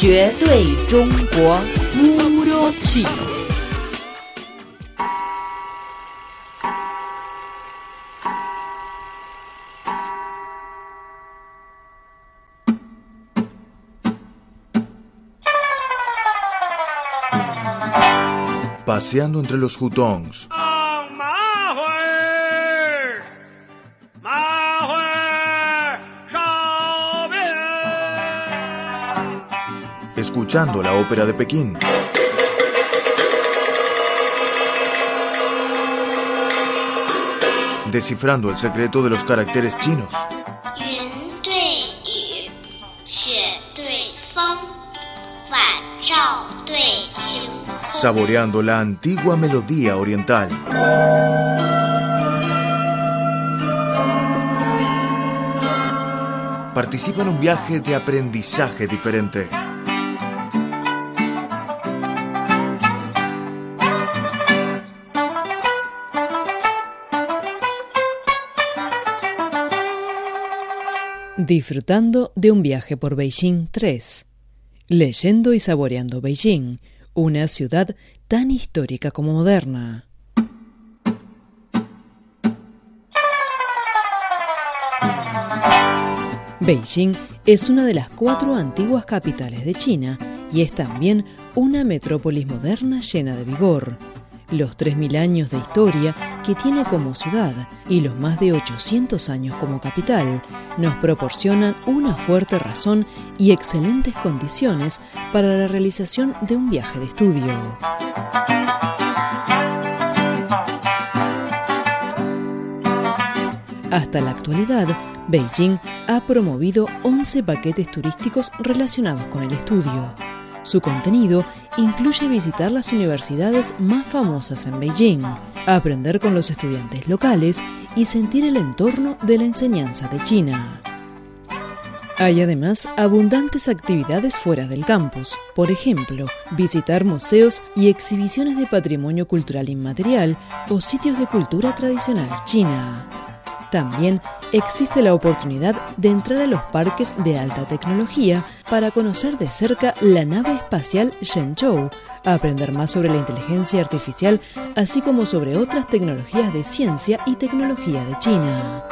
绝对中国乌鲁奇。Paseando entre los hutongs. Escuchando la ópera de Pekín. Descifrando el secreto de los caracteres chinos. Saboreando la antigua melodía oriental. Participa en un viaje de aprendizaje diferente. Disfrutando de un viaje por Beijing 3. Leyendo y saboreando Beijing, una ciudad tan histórica como moderna. Beijing es una de las cuatro antiguas capitales de China y es también una metrópolis moderna llena de vigor los 3.000 años de historia que tiene como ciudad y los más de 800 años como capital nos proporcionan una fuerte razón y excelentes condiciones para la realización de un viaje de estudio. Hasta la actualidad, Beijing ha promovido 11 paquetes turísticos relacionados con el estudio. Su contenido incluye visitar las universidades más famosas en Beijing, aprender con los estudiantes locales y sentir el entorno de la enseñanza de China. Hay además abundantes actividades fuera del campus, por ejemplo, visitar museos y exhibiciones de patrimonio cultural inmaterial o sitios de cultura tradicional china. También existe la oportunidad de entrar a los parques de alta tecnología para conocer de cerca la nave espacial Shenzhou, aprender más sobre la inteligencia artificial, así como sobre otras tecnologías de ciencia y tecnología de China.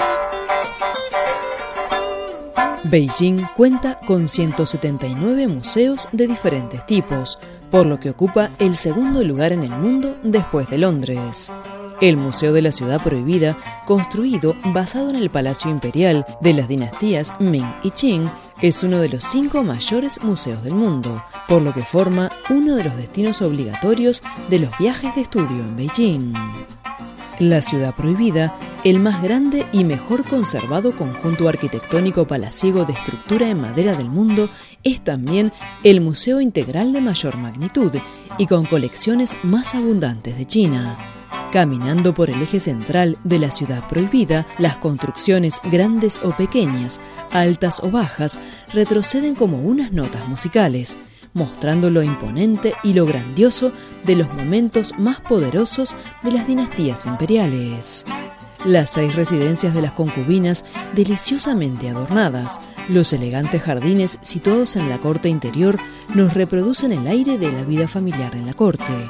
Beijing cuenta con 179 museos de diferentes tipos, por lo que ocupa el segundo lugar en el mundo después de Londres. El Museo de la Ciudad Prohibida, construido basado en el Palacio Imperial de las dinastías Ming y Qing, es uno de los cinco mayores museos del mundo, por lo que forma uno de los destinos obligatorios de los viajes de estudio en Beijing. La Ciudad Prohibida, el más grande y mejor conservado conjunto arquitectónico palaciego de estructura en madera del mundo, es también el museo integral de mayor magnitud y con colecciones más abundantes de China. Caminando por el eje central de la ciudad prohibida, las construcciones grandes o pequeñas, altas o bajas, retroceden como unas notas musicales, mostrando lo imponente y lo grandioso de los momentos más poderosos de las dinastías imperiales. Las seis residencias de las concubinas deliciosamente adornadas, los elegantes jardines situados en la corte interior nos reproducen el aire de la vida familiar en la corte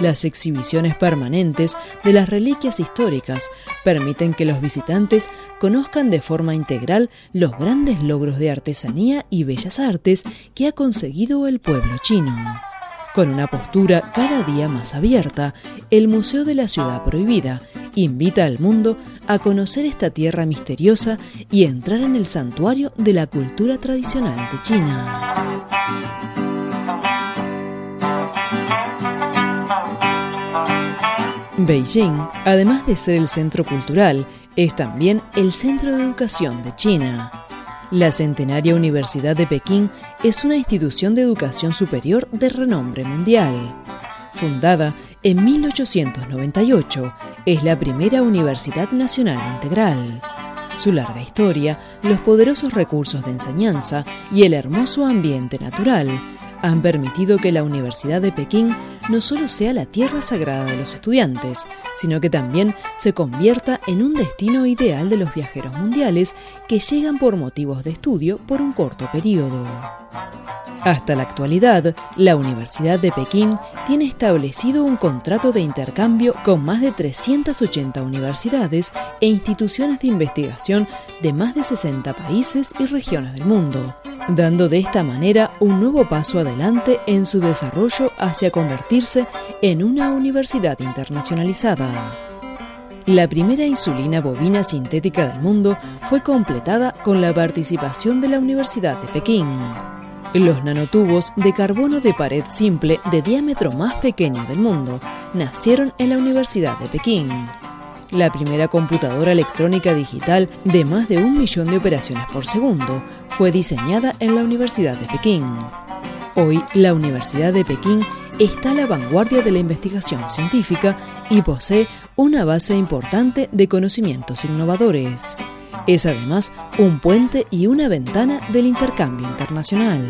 las exhibiciones permanentes de las reliquias históricas permiten que los visitantes conozcan de forma integral los grandes logros de artesanía y bellas artes que ha conseguido el pueblo chino. Con una postura cada día más abierta, el Museo de la Ciudad Prohibida invita al mundo a conocer esta tierra misteriosa y entrar en el santuario de la cultura tradicional de China. Beijing, además de ser el centro cultural, es también el centro de educación de China. La centenaria Universidad de Pekín es una institución de educación superior de renombre mundial. Fundada en 1898, es la primera universidad nacional integral. Su larga historia, los poderosos recursos de enseñanza y el hermoso ambiente natural han permitido que la Universidad de Pekín no solo sea la tierra sagrada de los estudiantes, sino que también se convierta en un destino ideal de los viajeros mundiales que llegan por motivos de estudio por un corto periodo. Hasta la actualidad, la Universidad de Pekín tiene establecido un contrato de intercambio con más de 380 universidades e instituciones de investigación de más de 60 países y regiones del mundo, dando de esta manera un nuevo paso adelante en su desarrollo hacia convertirse en una universidad internacionalizada. La primera insulina bovina sintética del mundo fue completada con la participación de la Universidad de Pekín. Los nanotubos de carbono de pared simple de diámetro más pequeño del mundo nacieron en la Universidad de Pekín. La primera computadora electrónica digital de más de un millón de operaciones por segundo fue diseñada en la Universidad de Pekín. Hoy, la Universidad de Pekín está a la vanguardia de la investigación científica y posee una base importante de conocimientos innovadores. Es además un puente y una ventana del intercambio internacional.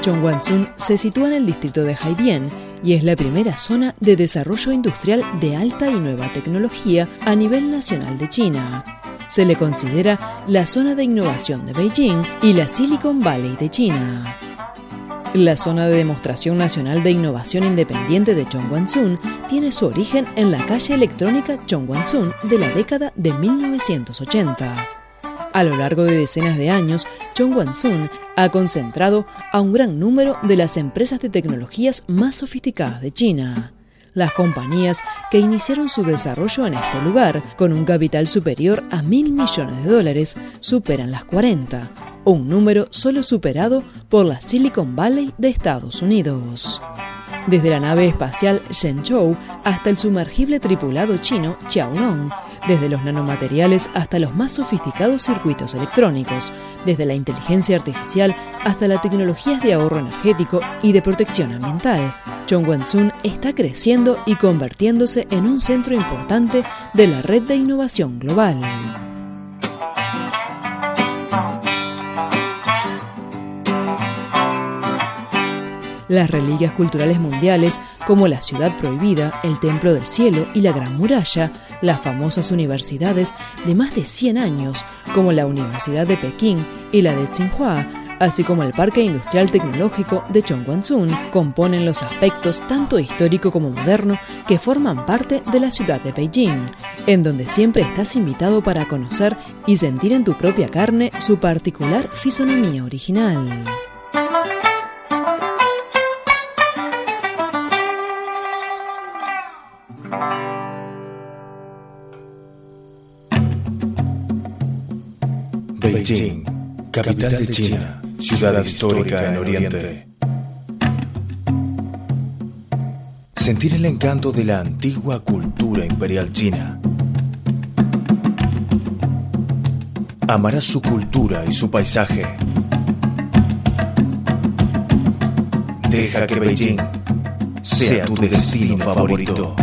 Chongguansun se sitúa en el distrito de Haidian y es la primera zona de desarrollo industrial de alta y nueva tecnología a nivel nacional de China. Se le considera la zona de innovación de Beijing y la Silicon Valley de China. La zona de demostración nacional de innovación independiente de Chongguansun tiene su origen en la calle electrónica Chongguansun de la década de 1980. A lo largo de decenas de años, Chongguansun ha concentrado a un gran número de las empresas de tecnologías más sofisticadas de China. Las compañías que iniciaron su desarrollo en este lugar, con un capital superior a mil millones de dólares, superan las 40, un número solo superado por la Silicon Valley de Estados Unidos. Desde la nave espacial Shenzhou hasta el sumergible tripulado chino Xiaolong, desde los nanomateriales hasta los más sofisticados circuitos electrónicos, desde la inteligencia artificial hasta las tecnologías de ahorro energético y de protección ambiental, Chongguansun está creciendo y convirtiéndose en un centro importante de la red de innovación global. Las reliquias culturales mundiales, como la Ciudad Prohibida, el Templo del Cielo y la Gran Muralla, las famosas universidades de más de 100 años, como la Universidad de Pekín y la de Tsinghua, así como el Parque Industrial Tecnológico de Chongguansun, componen los aspectos tanto histórico como moderno que forman parte de la ciudad de Beijing, en donde siempre estás invitado para conocer y sentir en tu propia carne su particular fisonomía original. Beijing, capital de China, ciudad histórica en Oriente. Sentir el encanto de la antigua cultura imperial china. Amarás su cultura y su paisaje. Deja que Beijing sea tu destino favorito.